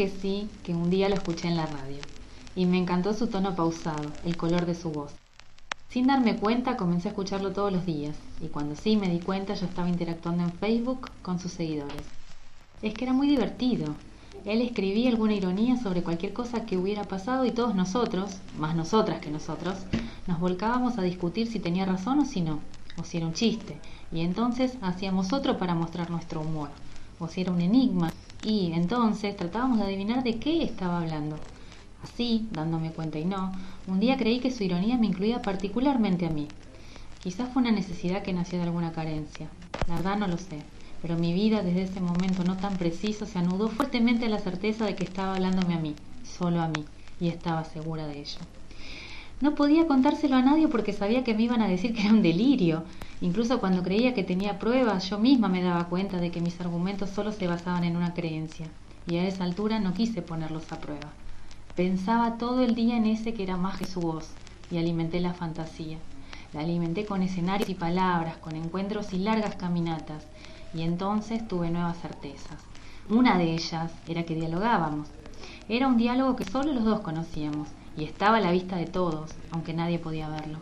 Porque sí que un día lo escuché en la radio, y me encantó su tono pausado, el color de su voz. Sin darme cuenta comencé a escucharlo todos los días, y cuando sí me di cuenta yo estaba interactuando en Facebook con sus seguidores. Es que era muy divertido. Él escribía alguna ironía sobre cualquier cosa que hubiera pasado y todos nosotros, más nosotras que nosotros, nos volcábamos a discutir si tenía razón o si no, o si era un chiste, y entonces hacíamos otro para mostrar nuestro humor, o si era un enigma, y entonces tratábamos de adivinar de qué estaba hablando. Así, dándome cuenta y no, un día creí que su ironía me incluía particularmente a mí. Quizás fue una necesidad que nació de alguna carencia. La verdad no lo sé. Pero mi vida desde ese momento no tan preciso se anudó fuertemente a la certeza de que estaba hablándome a mí, solo a mí, y estaba segura de ello. No podía contárselo a nadie porque sabía que me iban a decir que era un delirio. Incluso cuando creía que tenía pruebas, yo misma me daba cuenta de que mis argumentos solo se basaban en una creencia. Y a esa altura no quise ponerlos a prueba. Pensaba todo el día en ese que era más que su voz, y alimenté la fantasía. La alimenté con escenarios y palabras, con encuentros y largas caminatas, y entonces tuve nuevas certezas. Una de ellas era que dialogábamos. Era un diálogo que solo los dos conocíamos, y estaba a la vista de todos, aunque nadie podía verlo.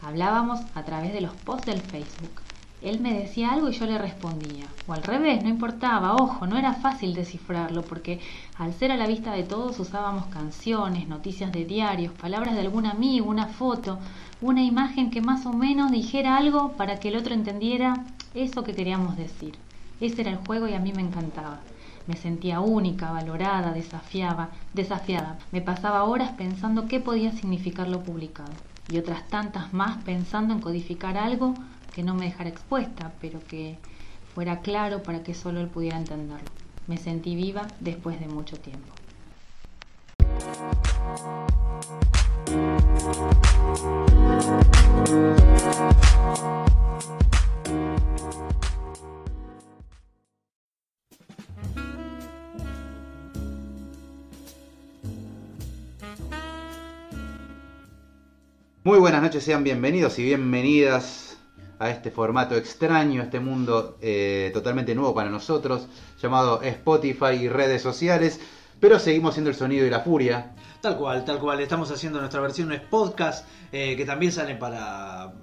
Hablábamos a través de los posts del Facebook. Él me decía algo y yo le respondía. O al revés, no importaba, ojo, no era fácil descifrarlo porque al ser a la vista de todos usábamos canciones, noticias de diarios, palabras de algún amigo, una foto, una imagen que más o menos dijera algo para que el otro entendiera eso que queríamos decir. Ese era el juego y a mí me encantaba. Me sentía única, valorada, desafiaba, desafiada. Me pasaba horas pensando qué podía significar lo publicado y otras tantas más pensando en codificar algo que no me dejara expuesta, pero que fuera claro para que solo él pudiera entenderlo. Me sentí viva después de mucho tiempo. Muy buenas noches, sean bienvenidos y bienvenidas a este formato extraño, a este mundo eh, totalmente nuevo para nosotros, llamado Spotify y redes sociales, pero seguimos siendo el sonido y la furia. Tal cual, tal cual. Estamos haciendo nuestra versión es podcast eh, que también sale para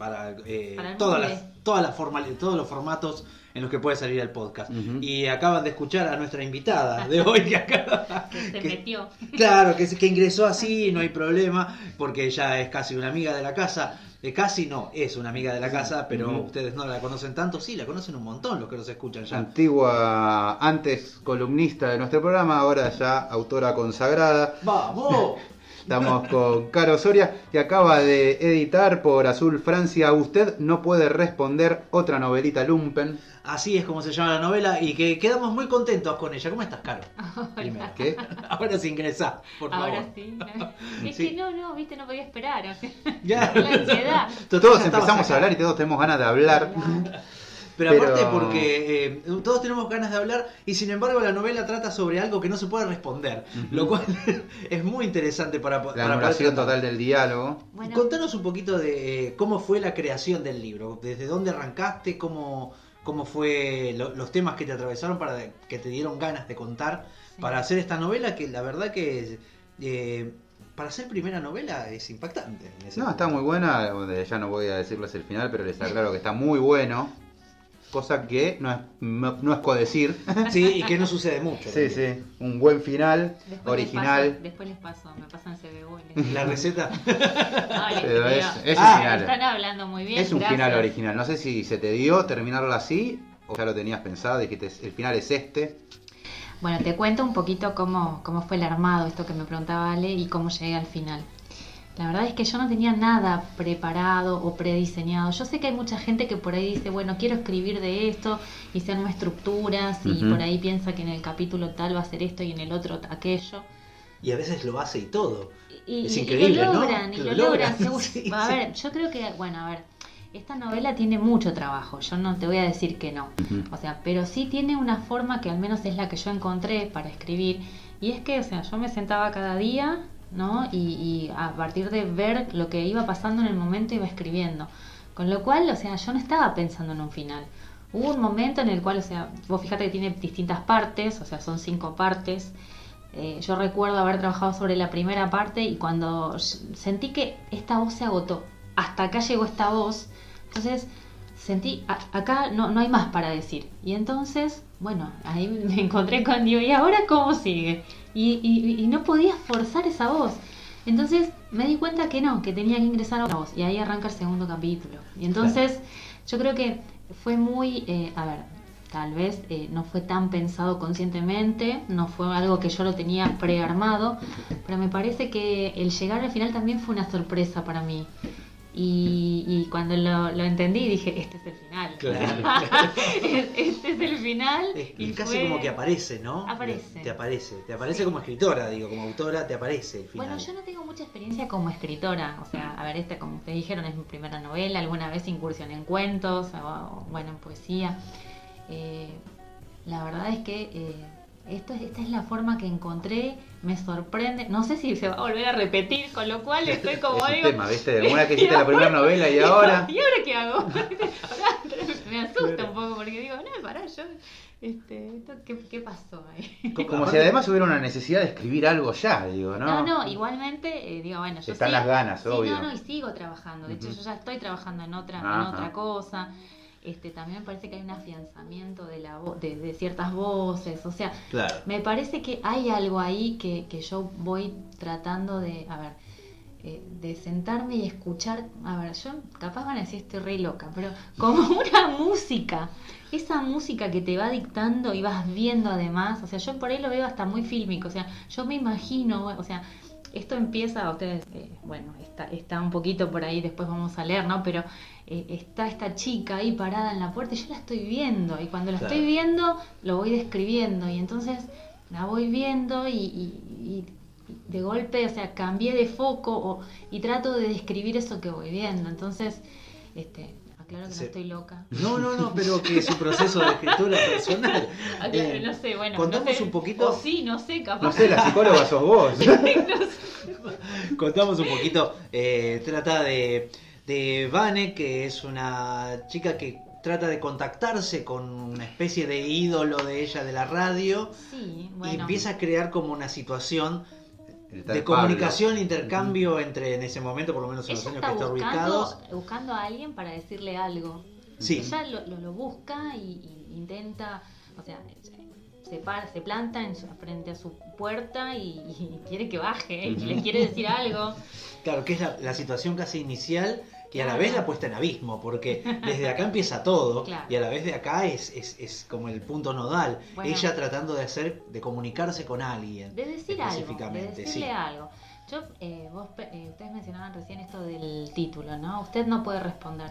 para, eh, Para todas las todas las todos los formatos en los que puede salir el podcast. Y acaban de escuchar a nuestra invitada de hoy que acaba Que se que- metió. Claro, que, que ingresó así, no hay problema, porque ella es casi una amiga de la casa. Eh, casi no, es una amiga de la casa, pero ustedes no la conocen tanto. Sí, la conocen un montón los que nos escuchan ya. Antigua, antes columnista de nuestro programa, ahora ya autora consagrada. ¡Vamos! Estamos con Caro Soria, que acaba de editar por Azul Francia. Usted no puede responder otra novelita Lumpen. Así es como se llama la novela y que quedamos muy contentos con ella. ¿Cómo estás, Caro? Primero. ¿Qué? Ahora sí ingresa, por favor. Ahora sí. Es Sí. que no, no, viste, no podía esperar. Ya. La ansiedad. Todos empezamos acá. a hablar y todos tenemos ganas de hablar. Pero, Pero- aparte porque eh, todos tenemos ganas de hablar y sin embargo la novela trata sobre algo que no se puede responder, lo cual es muy interesante para, La para total del diálogo. Bueno, Contanos un poquito de eh, cómo fue la creación del libro, desde dónde arrancaste, cómo, cómo fue lo- los temas que te atravesaron para que te dieron ganas de contar Sí. para hacer esta novela que la verdad que eh, para ser primera novela es impactante. No, punto. está muy buena, ya no voy a decirles el final, pero les aclaro que está muy bueno. Cosa que no es, no, no es codecir. Sí, y que no sucede mucho. Sí, también. sí, un buen final, Después Les paso, original. después les paso, me pasan CBU. les- La receta. Ay, Pero es, es Ah, un final. Están hablando muy bien. Es un gracias. final original. No sé si se te dio terminarlo así o ya lo tenías pensado, dijiste el final es este. Bueno, te cuento un poquito cómo, cómo fue el armado, esto que me preguntaba Ale, y cómo llegué al final. La verdad es que yo no tenía nada preparado o prediseñado. Yo sé que hay mucha gente que por ahí dice, bueno, quiero escribir de esto y se arma estructuras y por ahí piensa que en el capítulo tal va a ser esto y en el otro aquello. Y a veces lo hace y todo. Y, Es y- y increíble, lo ¿no? logran, y lo, lo logran. logran, sí, a sí. ver, yo creo que, bueno, a ver, esta novela tiene mucho trabajo, yo no te voy a decir que no. O sea, pero sí tiene una forma que al menos es la que yo encontré para escribir. Y es que, o sea, yo me sentaba cada día, ¿no? Y, a partir de ver lo que iba pasando en el momento iba escribiendo. Con lo cual, o sea, yo no estaba pensando en un final. Hubo un momento en el cual, o sea, vos fíjate que tiene distintas partes, o sea, son cinco partes. Eh, yo recuerdo haber trabajado sobre la primera parte y cuando sentí que esta voz se agotó, hasta acá llegó esta voz, entonces sentí, a- acá no, no hay más para decir. Y entonces, bueno, ahí me encontré con Dios, ¿y ahora cómo sigue? Y, y- y no podía forzar esa voz. Entonces me di cuenta que no, que tenía que ingresar a otra voz. Y ahí arranca el segundo capítulo. Y entonces yo creo que fue muy, eh, a ver, tal vez eh, no fue tan pensado conscientemente, no fue algo que yo lo tenía prearmado, pero me parece que el llegar al final también fue una sorpresa para mí. Y, y cuando lo, lo entendí dije, este es el final. Claro. este es el final. Es, y casi fue- como que aparece, ¿no? Aparece. Te aparece. Te aparece Sí. como escritora, digo, como autora, te aparece el final. Bueno, yo no tengo mucha experiencia como escritora, o sea, a ver, esta, como ustedes dijeron, es mi primera novela, alguna vez incursioné en cuentos, o, o, bueno, en poesía. Eh, la verdad es que eh, esto, es- esta es la forma que encontré, me sorprende, no sé si se va a volver a repetir, con lo cual estoy como es digo, tema, ¿viste? Una que hiciste la primera novela y ahora. ¿Y ahora qué hago? Me asusta un poco porque digo, no, pará, yo, este, esto, ¿qué, ¿qué pasó ahí? Co- Como si además hubiera una necesidad de escribir algo ya, digo, ¿no? No, no, igualmente, eh, digo, bueno, yo Están las ganas, sí, obvio. No, no, y sigo trabajando. De hecho, yo ya estoy trabajando en otra, en otra cosa. Este, también me parece que hay un afianzamiento de, la vo- de, de ciertas voces. O sea, Claro. me parece que hay algo ahí que, que yo voy tratando de, a ver, eh, de sentarme y escuchar. A ver, yo capaz van a decir estoy re loca, pero como una música. Esa música que te va dictando y vas viendo además, o sea, yo por ahí lo veo hasta muy fílmico, o sea, yo me imagino, o sea, esto empieza, ustedes, eh, bueno, está, está un poquito por ahí, después vamos a leer, ¿no? Pero eh, está esta chica ahí parada en la puerta y yo la estoy viendo, y cuando la Claro. estoy viendo, lo voy describiendo, y entonces la voy viendo y, y- y de golpe, o sea, cambié de foco o- y trato de describir eso que voy viendo. Entonces, este, aclaro que Sí. no estoy loca. No, no, no, pero que es un proceso de escritura personal. Eh, no sé, bueno. contamos no sé, un poquito- O sí, no sé, capaz. No sé, la psicóloga sos vos. Contamos un poquito, eh, trata de, de Vane, que es una chica que trata de contactarse con una especie de ídolo de ella de la radio Sí, y bueno. empieza a crear como una situación de comunicación, intercambio entre, en ese momento, por lo menos en los años está que está buscando, ubicados. buscando a alguien para decirle algo. Sí. Ella lo, lo, lo busca y, y intenta, o sea, se, para, se planta en su- frente a su puerta y, y quiere que baje, y le quiere decir algo. Claro, que es la, la situación casi inicial y a la vez la puesta en abismo, porque desde acá empieza todo Claro. y a la vez de acá es, es, es como el punto nodal. Bueno. Ella tratando de hacer, de comunicarse con alguien. De decir algo, de decirle sí. algo. Yo, eh, vos, eh, ustedes mencionaban recién esto del título, ¿no? Usted no puede responder.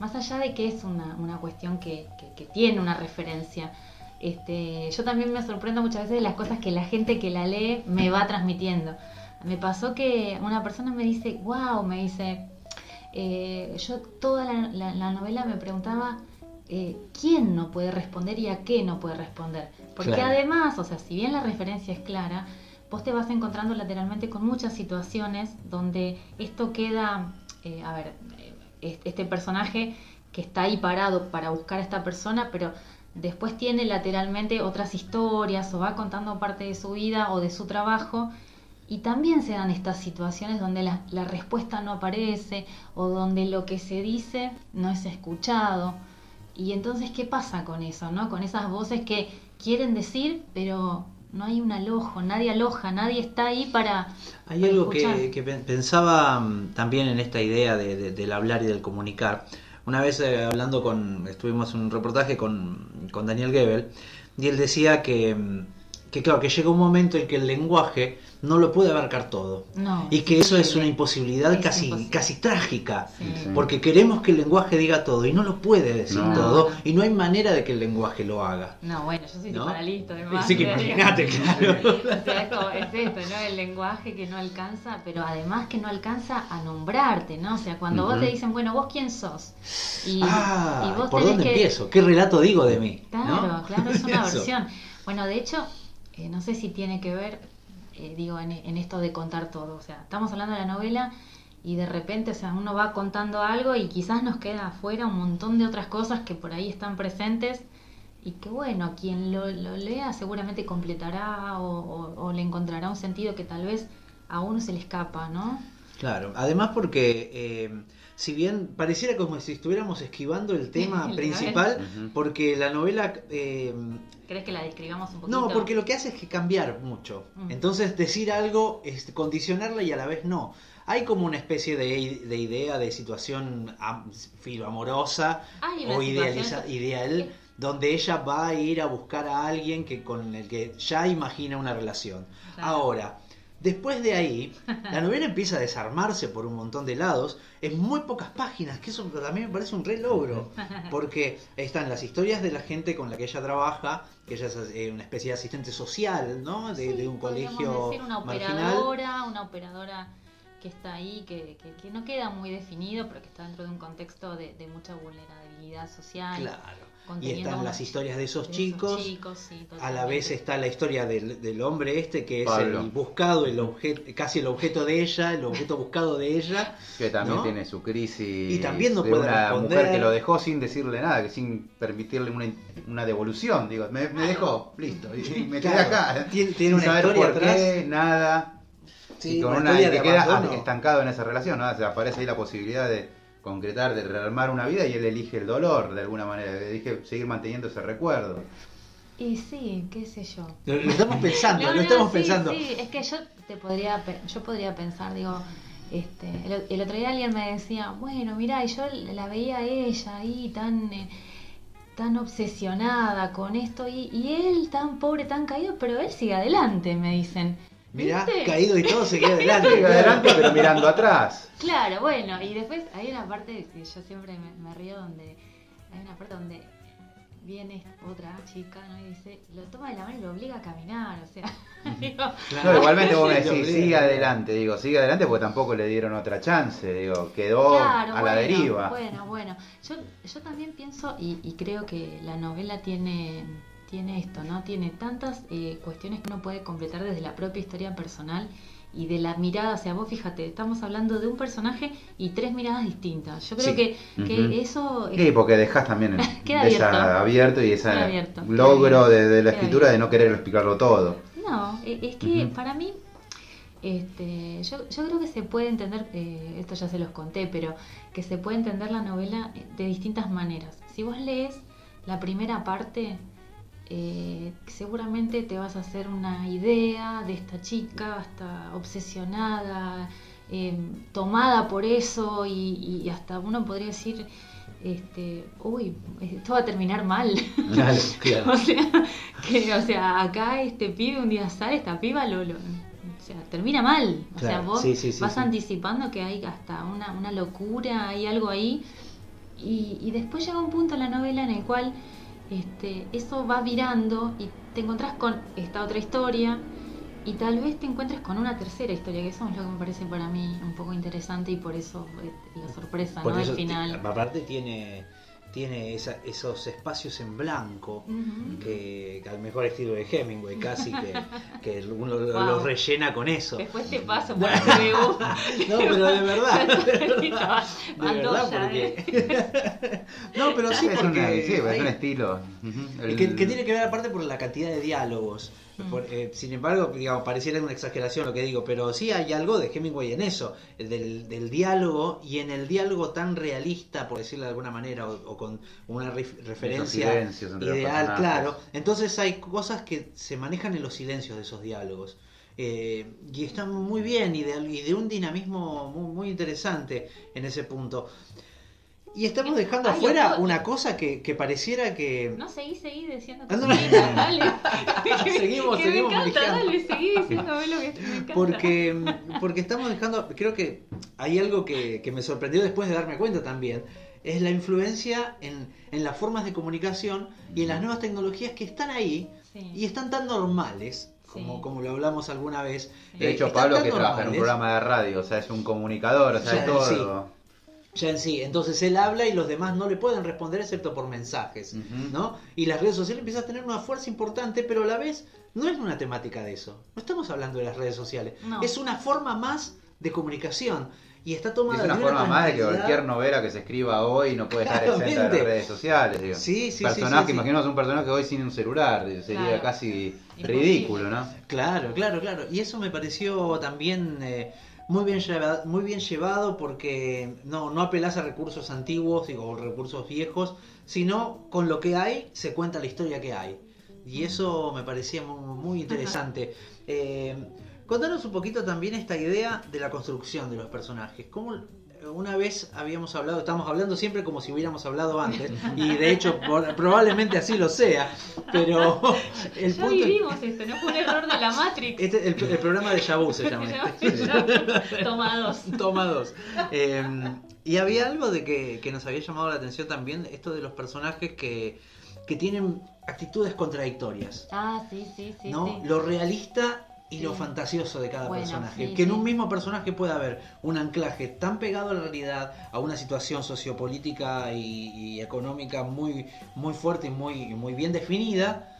Más allá de que es una, una cuestión que, que- que tiene una referencia, este, yo también me sorprendo muchas veces de las cosas que la gente que la lee me va transmitiendo. Me pasó que una persona me dice, wow, me dice, eh, yo toda la, la- la novela me preguntaba eh, quién no puede responder y a qué no puede responder. Porque Claro. además, o sea, si bien la referencia es clara, vos te vas encontrando lateralmente con muchas situaciones donde esto queda, eh, a ver, eh, es- este personaje que está ahí parado para buscar a esta persona, pero después tiene lateralmente otras historias o va contando parte de su vida o de su trabajo Y también se dan estas situaciones donde la, la respuesta no aparece o donde lo que se dice no es escuchado. Y entonces, ¿qué pasa con eso? ¿no? Con esas voces que quieren decir, pero no hay un alojo, nadie aloja, nadie está ahí para... Hay para algo que, que pen- pensaba mm, también en esta idea de- de- del hablar y del comunicar. Una vez eh, hablando con, estuvimos en un reportaje con, con Daniel Gebel, y él decía que, mm, que claro, que llega un momento en que el lenguaje no lo puede abarcar todo. No, Y que eso es una imposibilidad Es casi, imposible. casi trágica. Sí. Sí. Porque queremos que el lenguaje diga todo y no lo puede decir No. todo y no hay manera de que el lenguaje lo haga. No, bueno, yo soy ¿No? psicoanalista además. Así que imagínate, claro. O sea, es, como- es esto, ¿no? El lenguaje que no alcanza, pero además que no alcanza a nombrarte, ¿no? O sea, cuando vos te dicen, bueno, ¿vos quién sos? Y, ah, y vos ¿por tenés dónde que... empiezo? ¿Qué relato digo de mí? Claro, ¿No? claro, es una versión. Bueno, de hecho, eh, no sé si tiene que ver, eh, digo, en, en esto de contar todo. O sea, estamos hablando de la novela y de repente, o sea, uno va contando algo y quizás nos queda afuera un montón de otras cosas que por ahí están presentes y que bueno, quien lo, lo lea seguramente completará o, o- o le encontrará un sentido que tal vez a uno se le escapa, ¿no? Claro, además porque eh, si bien pareciera como si estuviéramos esquivando el tema El principal, porque la novela... eh, ¿Crees que la describamos un poquito? no, porque lo que hace es que cambiar mucho. Mm. Entonces decir algo, es condicionarla y a la vez no. Hay como una especie de, de idea de situación am- filoamorosa o idealiza, ideal donde ella va a ir a buscar a alguien que con el que ya imagina una relación. Claro. Ahora, después de ahí, la novela empieza a desarmarse por un montón de lados en muy pocas páginas, que eso también me parece un re logro, porque están las historias de la gente con la que ella trabaja, que ella es eh, una especie de asistente social, ¿no? De, Sí, de un colegio decir una marginal. operadora, una operadora que está ahí, que, que- que no queda muy definido, pero que está dentro de un contexto de, de mucha vulnerabilidad social. Claro. Y están las historias de esos de chicos. chicos, sí, A la vez está la historia del, del hombre este que es Pablo. el buscado, el objeto, casi el objeto de ella, el objeto buscado de ella. Que también ¿no? tiene su crisis Y también no de puede una responder. mujer que lo dejó sin decirle nada, que sin permitirle una, una devolución. Digo, me, me dejó, listo, y me quedé Claro. acá. Tiene- una saber historia por qué, atrás. nada. Sí, y con una y que de queda abandono. estancado en esa relación, ¿no? O sea, aparece ahí la posibilidad de concretar, de rearmar una vida y él elige el dolor de alguna manera, elige seguir manteniendo ese recuerdo. Y sí, qué sé yo. Lo, lo estamos pensando, No, lo no, estamos sí, pensando. Sí, es que yo te podría, yo podría pensar, digo, este, el, el otro día alguien me decía, bueno, mira, y yo la veía a ella ahí tan, eh, tan obsesionada con esto y, y él tan pobre, tan caído, pero él sigue adelante, me dicen. Mirá, ¿Viste? caído y todo, seguía adelante. Sigue adelante, pero mirando atrás. Claro, bueno, y después hay una parte que yo siempre me, me río donde hay una parte donde viene otra chica ¿no? y dice, lo toma de la mano y lo obliga a caminar, o sea, digo, No, igualmente vos me decís, sigue adelante, digo, sigue adelante porque tampoco le dieron otra chance, digo, quedó Claro, a la deriva. Bueno, bueno. Yo, yo también pienso y, y creo que la novela tiene, tiene esto, ¿no? Tiene tantas eh, cuestiones que uno puede completar desde la propia historia personal y de la mirada. O sea, vos fíjate, estamos hablando de un personaje y tres miradas distintas. Yo creo Sí. que, que Ujú. eso es- Sí, porque dejás también el- Queda esa abierto. abierto y ese abierto, logro abierto, de, de la queda escritura de abierto. no querer explicarlo todo. No, e- es que para mí, este, yo, yo creo que se puede entender, eh, esto ya se los conté, pero que se puede entender la novela de distintas maneras. Si vos lees la primera parte, eh, seguramente te vas a hacer una idea de esta chica, hasta obsesionada, eh, tomada por eso y, y hasta uno podría decir, este, uy, esto va a terminar mal. Claro, claro. O sea, que, o sea, acá este pibe un día sale, esta piba lo, lo- o sea, termina mal. O sea, vos sí, sí, sí, vas sí. anticipando que hay hasta una, una locura, hay algo ahí. Y, y después llega un punto en la novela en el cual este, eso va virando y te encontrás con esta otra historia y tal vez te encuentres con una tercera historia, que eso es lo que me parece para mí un poco interesante y por eso eh, la sorpresa, Por ¿no? eso, Al final. aparte tiene tiene esa- esos espacios en blanco, que, que al mejor estilo de Hemingway, casi que, que uno lo- Wow. los rellena con eso. Después te paso por dibujo. No, pero de verdad. De verdad, de verdad, ¿eh? porque. No, pero sí, es, una- porque. sí, es un estilo. Ujú. El- que, que tiene que ver aparte por la cantidad de diálogos. Mm. Por- eh, sin embargo, digamos, pareciera una exageración lo que digo, pero sí hay algo de Hemingway en eso, el del, del diálogo y en el diálogo tan realista, por decirlo de alguna manera, o, o con una ref- referencia ideal, claro. Entonces hay cosas que se manejan en los silencios de esos diálogos. Eh, y están muy bien y de, y de un dinamismo muy, muy interesante en ese punto. Y estamos dejando Ay, afuera una cosa que, que pareciera que... No, seguí, seguí diciendo no. que dale. Seguimos, que seguimos me encanta, dale, seguí diciéndome lo que me encanta. Porque, porque estamos dejando, creo que hay algo que, que me sorprendió después de darme cuenta también, es la influencia en, en las formas de comunicación y en las nuevas tecnologías que están ahí Sí. y están tan normales, como, Sí. como lo hablamos alguna vez. De Eh, hecho, Pablo que trabaja en un programa de radio, o sea, es un comunicador, o sea, es todo. Ya en sí, entonces él habla y los demás no le pueden responder excepto por mensajes, Ujú. ¿no? Y las redes sociales empiezan a tener una fuerza importante, pero a la vez no es una temática de eso. No estamos hablando de las redes sociales. No. Es una forma más de comunicación y está tomada Es una forma más de que cualquier novela que se escriba hoy no puede estar exenta de las redes sociales. Digo. Sí, sí, sí, personaje, sí, sí. imaginemos un personaje hoy sin un celular, sería Claro. casi Imposible. ridículo, ¿no? Claro, claro, claro. Y eso me pareció también eh, muy bien llevado, muy bien llevado porque no, no apelás a recursos antiguos digo, o recursos viejos, sino con lo que hay se cuenta la historia que hay. Y eso me parecía muy, muy interesante. Eh, contanos un poquito también esta idea de la construcción de los personajes. ¿Cómo, una vez habíamos hablado, estamos hablando siempre como si hubiéramos hablado antes, y de hecho por- probablemente así lo sea, pero el Ya punto... vivimos esto, no fue un error de la Matrix. Este, el, el programa de Yabu se llama este. Toma dos. Toma dos. Eh, y había algo de que, que nos había llamado la atención también, esto de los personajes que, que tienen actitudes contradictorias. Ah, sí, sí, sí. ¿no? sí. Lo realista y lo fantasioso de cada Bueno, personaje. sí, que en un mismo personaje puede haber un anclaje tan pegado a la realidad, a una situación sociopolítica y, y económica muy, muy fuerte y muy, muy bien definida,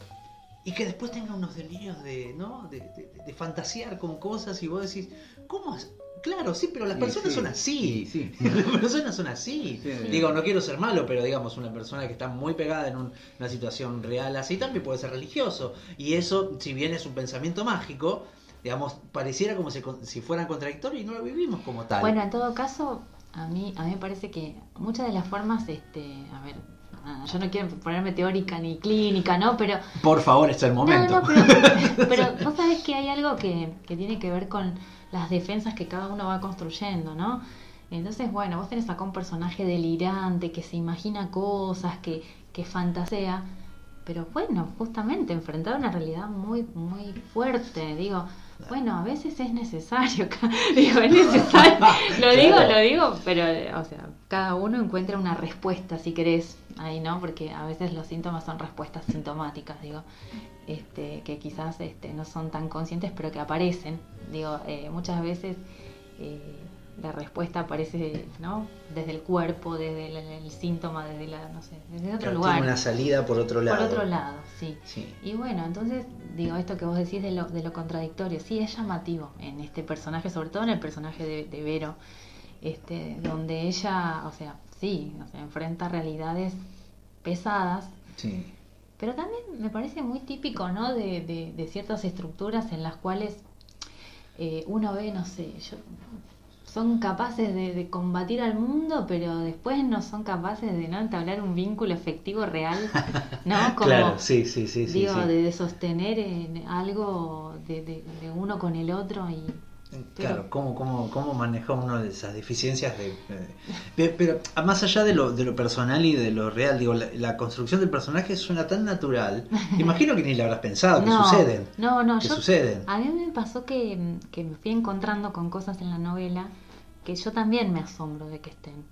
y que después tenga unos delirios de, ¿no? de, de- de fantasear con cosas y vos decís, ¿cómo? es? Claro, sí, pero las personas sí, son así. sí. Las personas son así. Sí. Digo, no quiero ser malo, pero digamos, una persona que está muy pegada en un- una situación real así también puede ser religioso. Y eso, si bien es un pensamiento mágico, digamos, pareciera como si, si fueran contradictorios y no lo vivimos como tal. Bueno, en todo caso, a mí, a mí me parece que muchas de las formas, este, a ver, ah, yo no quiero ponerme teórica ni clínica, ¿no? Pero Por favor, es el momento. No, no, pero, pero vos sabés que hay algo que, que tiene que ver con las defensas que cada uno va construyendo, ¿no? Entonces, bueno, vos tenés acá un personaje delirante que se imagina cosas, que, que fantasea, pero bueno, justamente enfrentar una realidad muy, muy fuerte, digo, bueno, a veces es necesario, digo, es necesario, lo digo, Claro. lo digo, pero, o sea, cada uno encuentra una respuesta, si querés, ahí, ¿no? Porque a veces los síntomas son respuestas sintomáticas, digo, este, que quizás este, no son tan conscientes, pero que aparecen, digo, eh, muchas veces eh, la respuesta aparece, ¿no? Desde el cuerpo, desde el, el síntoma, desde la, no sé, desde otro Tiene lugar. una salida por otro lado. Por otro lado, sí. Sí. Y bueno, entonces, digo, esto que vos decís de lo, de lo contradictorio, sí es llamativo en este personaje, sobre todo en el personaje de, de Vero, este, donde ella, o sea, sí, o sea, enfrenta realidades pesadas, Sí. pero también me parece muy típico, ¿no? De, de- de ciertas estructuras en las cuales eh, uno ve, no sé, yo- son capaces de, de combatir al mundo, pero después no son capaces de no entablar un vínculo efectivo real, ¿no? Como, claro, sí, sí, sí. digo, sí. de, de sostener en algo de, uno con el otro y Claro, ¿cómo, cómo, cómo manejó uno de esas deficiencias de, pero más allá de lo, de lo personal y de lo real, digo, la, la construcción del personaje suena tan natural. Imagino que ni le habrás pensado, que no, suceden. no, no, que yo, suceden. a mí me pasó que, que me fui encontrando con cosas en la novela que yo también me asombro de que estén.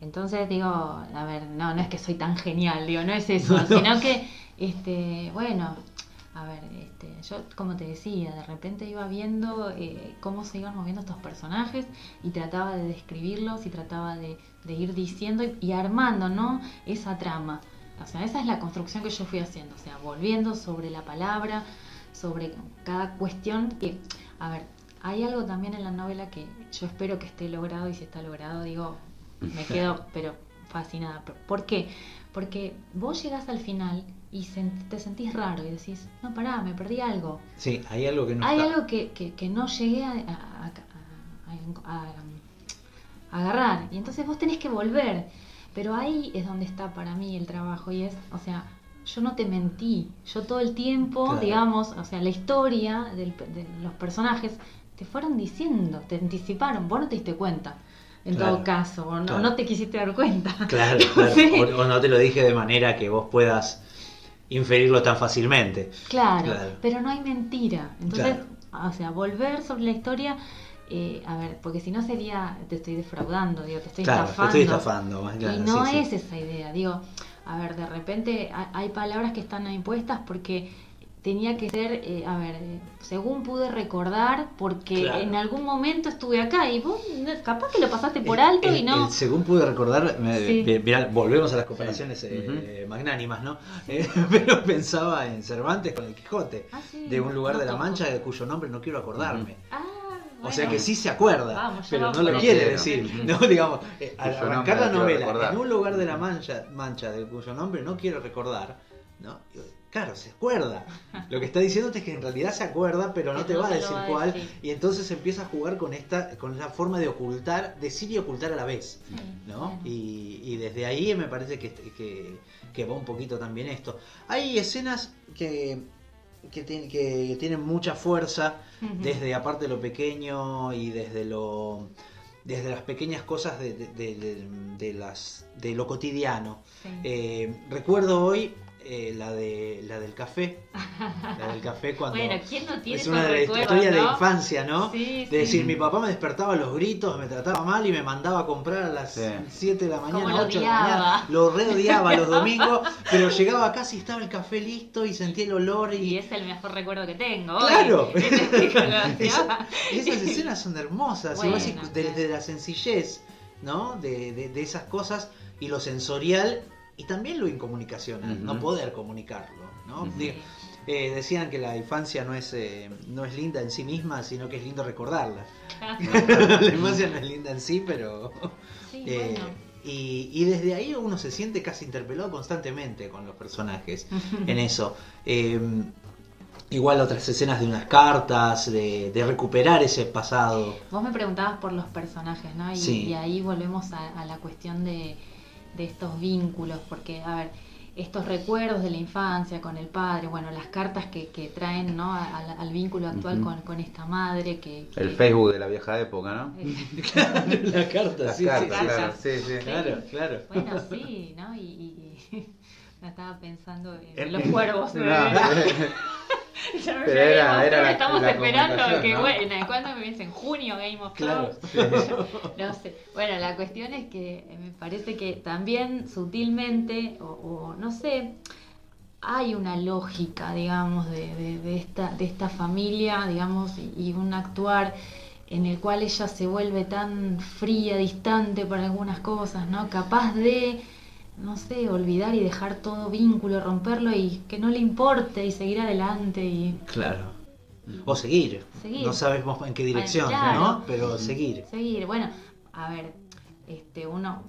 Entonces digo, a ver, no, no es que soy tan genial, digo, no es eso, sino que, este, bueno, a ver, este, yo como te decía, de repente iba viendo eh, cómo se iban moviendo estos personajes y trataba de describirlos y trataba de, de ir diciendo y, y armando, ¿no? Esa trama. O sea, esa es la construcción que yo fui haciendo, o sea, volviendo sobre la palabra, sobre cada cuestión que, a ver, hay algo también en la novela que yo espero que esté logrado y si está logrado, digo, me quedo, pero fascinada. ¿Por qué? Porque vos llegás al final y te sentís raro y decís, no, pará, me perdí algo. Sí, hay algo que no Hay está. algo que, que- que no llegué a, a- a- a- a- a agarrar. Y entonces vos tenés que volver. Pero ahí es donde está para mí el trabajo. Y es, o sea, yo no te mentí. Yo todo el tiempo, Claro. digamos, o sea, la historia del- de los personajes te fueron diciendo, te anticiparon. Vos no te diste cuenta. En Claro, todo caso, o no, claro. no te quisiste dar cuenta. Claro, claro. Sí. O, o no te lo dije de manera que vos puedas inferirlo tan fácilmente. Claro, Claro. pero no hay mentira. Entonces, o sea, volver sobre la historia, eh, a ver, porque si no sería, te estoy defraudando, digo, te estoy Claro, estafando. te estoy estafando. más claro, y no sí, sí. es esa idea, digo, a ver, de repente ha- hay palabras que están impuestas porque tenía que ser, eh, a ver, eh, según pude recordar, porque Claro. en algún momento estuve acá y vos capaz que lo pasaste por El- alto el- y no. el- según pude recordar, me- Sí. vi- mirá, volvemos a las comparaciones Sí. eh, magnánimas, ¿no? Eh, pero pensaba en Cervantes con el Quijote, Ah, sí, de un lugar no de la. Mancha de cuyo nombre no quiero acordarme. Ah, O sea que sí se acuerda, Vamos, pero no lo quiere decir. No, digamos, eh, al arrancar la novela en un lugar de la mancha, mancha de cuyo nombre no quiero recordar, ¿no? Claro, se acuerda. Lo que está diciendo es que en realidad se acuerda, pero no te no va a decir va a cuál. decir. Y entonces empieza a jugar con esta, con la forma de ocultar, decir y ocultar a la vez. Sí, ¿no? Y, y desde ahí me parece que, que, que va un poquito también esto. Hay escenas que, que, tienen- que tienen mucha fuerza, desde aparte de lo pequeño y desde lo desde las pequeñas cosas de, de- de- de- de las de lo cotidiano. Sí. Eh, recuerdo hoy eh, la de la del café, la del café cuando Bueno, ¿quién no tiene es una de la recuerdos, historia de infancia, ¿no? Sí, de sí. decir, mi papá me despertaba a los gritos, me trataba mal y me mandaba a comprar a las Sí. 7 de la mañana, Cómo lo 8 de la mañana. Lo re odiaba los domingos, pero llegaba a casa y estaba el café listo y sentía el olor y... Y es el mejor recuerdo que tengo. Claro, Esa- esas escenas son hermosas, y vos decís, Bueno, desde claro. la sencillez, ¿no? De, de- de esas cosas y lo sensorial y también lo incomunicacional, Ujú. no poder comunicarlo, ¿no? Digo, eh, decían que la infancia no es eh, no es linda en sí misma, sino que es lindo recordarla. la infancia no es linda en sí, pero Sí, eh, bueno. y, y desde ahí uno se siente casi interpelado constantemente con los personajes en eso. Eh, igual otras escenas de unas cartas, de, de recuperar ese pasado. Vos me preguntabas por los personajes, ¿no? Y, Sí. y ahí volvemos a, a la cuestión de, de estos vínculos, porque, a ver, estos recuerdos de la infancia con el padre, bueno, las cartas que, que traen, ¿no? al, al vínculo actual con, con esta madre que... que- El Facebook de la vieja época, ¿no? Eh, la carta, Las sí, cartas, sí, sí, claro. sí. Sí, sí. Claro, claro. Bueno, sí, ¿no? Y, y- estaba pensando en En- los cuervos. No, ¿no? Ya me era- era la- estamos la esperando que ¿no? bueno, ¿cuándo me ves en junio Game of Claro. Thrones? No sé. Bueno, la cuestión es que eh, me parece que también sutilmente, o, o no sé, hay una lógica, digamos, de, de- de esta, de esta familia, digamos, y, y un actuar en el cual ella se vuelve tan fría, distante para algunas cosas, ¿no? Capaz de, no sé, olvidar y dejar todo vínculo, romperlo y que no le importe y seguir adelante y Claro. O seguir. Seguir. No sabemos en qué dirección, claro. ¿no? Pero seguir. seguir. Bueno, a ver, este uno,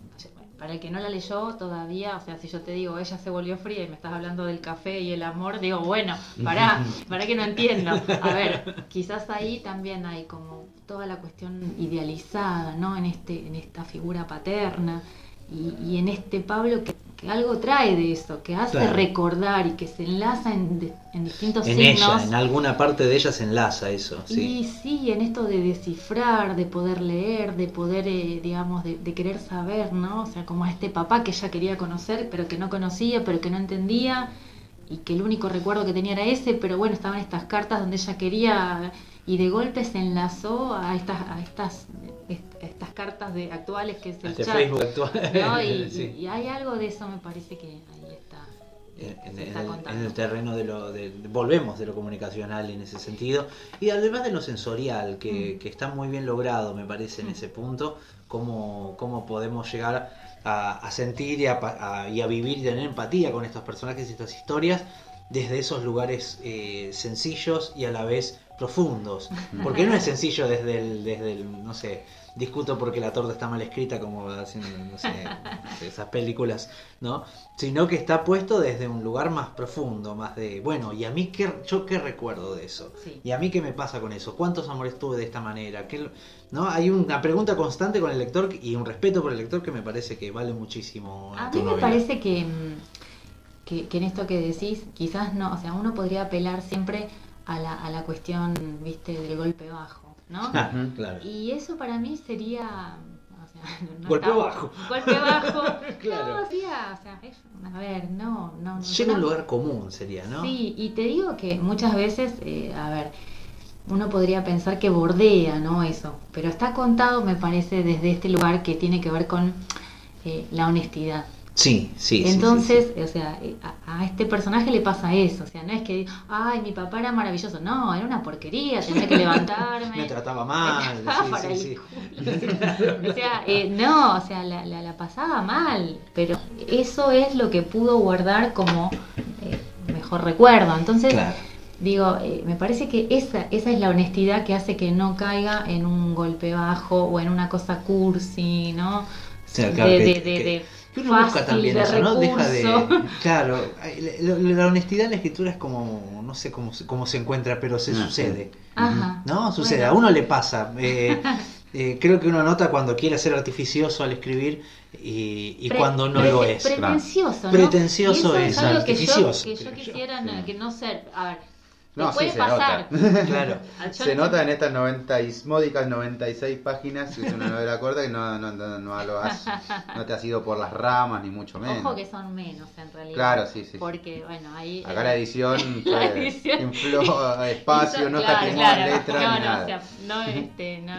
para el que no la leyó todavía, o sea, si yo te digo, ella se volvió fría y me estás hablando del café y el amor, digo, bueno, pará, para que no entiendo. A ver, quizás ahí también hay como toda la cuestión idealizada, ¿no? En este, en esta figura paterna y, y en este Pablo que, que algo trae de eso, que hace Claro. recordar y que se enlaza en, en distintos En signos. ella, en alguna parte de ella se enlaza eso, Y sí. sí, en esto de descifrar, de poder leer, de poder, eh, digamos, de, de querer saber, ¿no? O sea, como a este papá que ella quería conocer, pero que no conocía, pero que no entendía, y que el único recuerdo que tenía era ese, pero bueno, estaban estas cartas donde ella quería, y de golpe se enlazó a estas, a estas, est- estas cartas de actuales que es el Este chat. Facebook actual. ¿no? Y, Sí. y- y hay algo de eso, me parece que ahí está. en, en- Se en está el, contando. en el terreno de lo de, volvemos de lo comunicacional en ese sentido y además de lo sensorial que, Mm. que está muy bien logrado me parece en ese punto cómo, cómo podemos llegar a, a sentir y a, a- y a vivir y tener empatía con estos personajes y estas historias desde esos lugares eh, sencillos y a la vez profundos. Porque no es sencillo desde el, desde el no sé discuto porque la torta está mal escrita como hacen no sé, esas películas no sino que está puesto desde un lugar más profundo más de bueno y a mí qué yo qué recuerdo de eso Sí. y a mí qué me pasa con eso cuántos amores tuve de esta manera ¿Qué- no hay una pregunta constante con el lector y un respeto por el lector que me parece que vale muchísimo A mí me novela. parece que, mm, que, que en esto que decís, quizás no, o sea, uno podría apelar siempre a la, a la cuestión, viste, del golpe bajo, ¿no? Ah, claro Y eso para mí sería... o sea, no Golpe bajo. Golpe bajo. Claro. No, sería, o sea, es- a ver, no, no. llega a un lugar común sería no Sí, y te digo que muchas veces, eh, a ver, uno podría pensar que bordea, ¿no? Eso, pero está contado, me parece, desde este lugar que tiene que ver con eh, la honestidad. Sí sí sí, Entonces, sí, sí. o sea, eh, a, a este personaje le pasa eso, o sea, no es que, ay, mi papá era maravilloso, no, era una porquería, tenía que levantarme. me trataba mal sí, para sí. O sea, eh, no, o sea, la, la- la pasaba mal, pero eso es lo que pudo guardar como eh, mejor recuerdo. Entonces, Claro. digo, eh, me parece que esa, esa es la honestidad que hace que no caiga en un golpe bajo o en una cosa cursi, ¿no? sea, claro, de, que- de, que- de- de Que uno busca también de eso, ¿no? Deja de. Claro, la, honestidad en la escritura es como. No sé cómo, se- cómo se encuentra, pero se Ah, sucede. Ajá. ¿No? Sucede. Bueno. A uno le pasa. eh, eh, creo que uno nota cuando quiere ser artificioso al escribir y, y Pre- cuando no lo es. Pretencioso, ¿no? Pretencioso Y eso es es algo que yo, artificioso, que yo creo yo. quisiera no- que no ser. A ver, No, sí, puede se pasar. nota. Claro. Se no- nota en estas 90 y, módicas 96 páginas, que es una novela corta, que no, no, no, no lo has- no te has ido por las ramas, ni mucho menos. Ojo que son menos en realidad. Claro, sí, sí, sí. Porque, bueno, ahí. Acá la edición, La edición. infló espacio, hizo- no claro, escatimó claro. letra no, ni no, nada. o sea, no, este, no,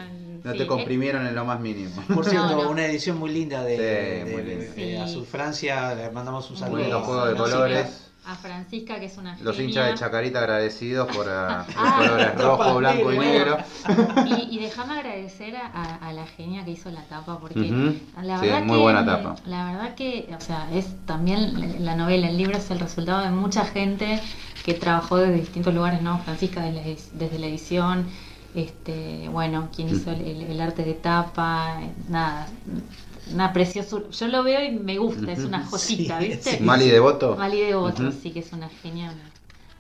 no sí, te comprimieron en lo más mínimo. Por cierto, No, no. una edición muy linda de, Sí, de- muy de- linda. de Sí. Azul Francia. Le mandamos un saludo. Muy lindo Bueno, juego de sí, colores. A Francisca, que es una Los genia. hinchas de Chacarita agradecidos por ah, los Ah, colores rojo, blanco y negro. Y, y déjame agradecer a, a- a la genia que hizo la tapa, porque Ujú. la Sí, verdad muy que, buena tapa. La verdad que, o sea, es también la, la novela, el libro es el resultado de mucha gente que trabajó desde distintos lugares, ¿no? Francisca la, desde la edición, este, bueno, quien hizo el, el- el arte de tapa, nada, una preciosura. Yo lo veo y me gusta, es una joyita, Sí, ¿viste? sí. Mali Devoto. Mali de otro, Ujú. sí que es una genia, una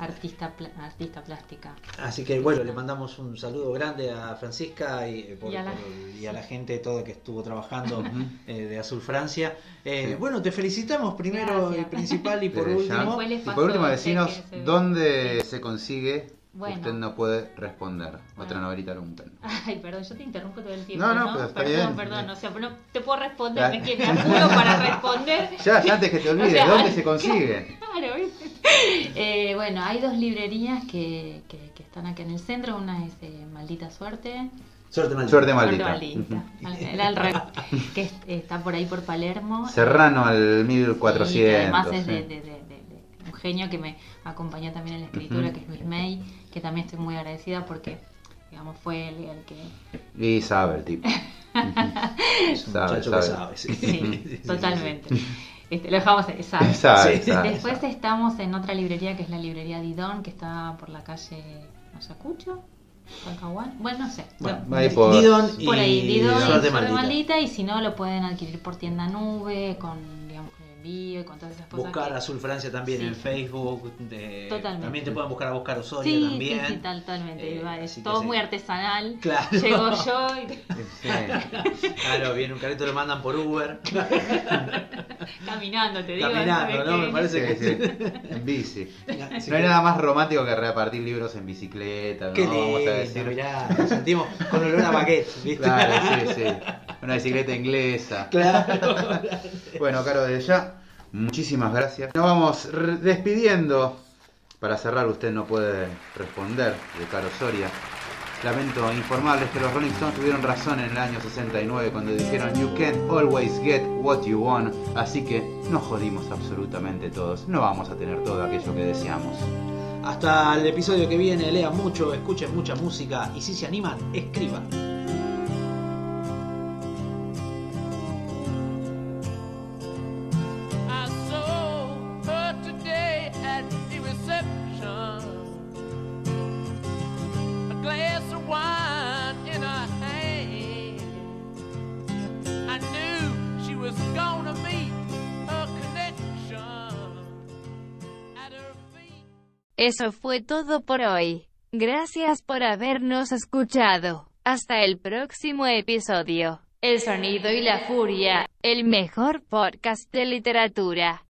artista, artista plástica. Así que bueno, le mandamos un saludo grande a Francisca y, eh, por- Y a la- por- y a la gente toda que estuvo trabajando eh, de Azul Francia. Eh, Sí. Bueno, te felicitamos primero Gracias. y principal y por Desde último. Y por último, decinos dónde se consigue. Bueno. Usted no puede responder. Otra Bueno. novelita lumpen. Ay, perdón, yo te interrumpo todo el tiempo. No, No, no, pero está perdón, bien. perdón. O sea, no te puedo responder, Ya. me, que me apuro para responder. Ya, ya antes que te olvides, O sea, ¿dónde se consigue? Claro, ¿viste? Eh, bueno, hay dos librerías que, que, que están aquí en el centro. Una es eh, Maldita Suerte. Suerte, maldita. Suerte Suerte maldita. Maldita. Era al revés, que es- está por ahí por Palermo. Serrano al Sí, 1400. que además es sí. de, de- de- de- de un genio que me acompañó también en la escritura, Ujú. que es Luis May, que también estoy muy agradecida porque, digamos, fue el, el que Y sabe el tipo. Es un Sabe, que sabe. sabe. sí. Sí, totalmente. Este, lo dejamos ahí, sabe. Sabe, Sí. sabe. Después estamos en otra librería que es la librería Didón, que está por la calle Ayacucho. Bueno, no sé. Bueno, ahí por- Didon y por ahí, Didón y maldita. maldita. y si no lo pueden adquirir por tienda nube, con envío y con todas esas cosas. Buscar que- Azul Francia también Sí. en Facebook. de- Totalmente. También te pueden buscar a Oscar Osorio Sí, también. sí, sí, tal- totalmente. Eh, va, así es que todo sí. muy artesanal. Claro. Llego yo y. Claro, viene un carrito, lo mandan por Uber. caminando, te digo. Caminando, ¿sabes ¿no? Me parece Sí, que. sí. En bici. No hay nada más romántico que repartir libros en bicicleta, ¿no? Qué Vamos a lindo, decir. mirá, nos sentimos con olor a baguette, ¿viste? Claro, sí, sí. Una bicicleta inglesa. Claro. Bueno, Caro, desde ya, muchísimas gracias. Nos vamos despidiendo. Para cerrar, usted no puede responder de Caro Soria. lamento informarles que los Rolling Stones tuvieron razón en el año 69 cuando dijeron You can't always get what you want, así que no jodimos absolutamente todos, no vamos a tener todo aquello que deseamos. Hasta el episodio que viene, lean mucho, escuchen mucha música y si se animan, escriban. Eso fue todo por hoy. Gracias por habernos escuchado. Hasta el próximo episodio. El sonido y la furia, el mejor podcast de literatura.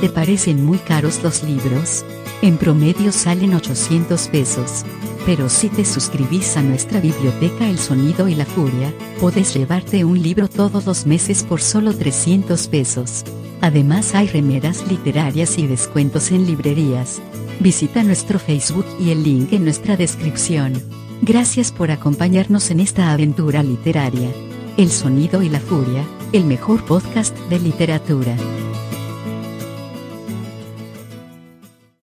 ¿Te parecen muy caros los libros? En promedio salen 800 pesos. Pero si te suscribís a nuestra biblioteca El Sonido y la Furia, podés llevarte un libro todos los meses por solo 300 pesos. Además hay remeras literarias y descuentos en librerías. Visita nuestro Facebook y el link en nuestra descripción. Gracias por acompañarnos en esta aventura literaria. El Sonido y la Furia, el mejor podcast de literatura.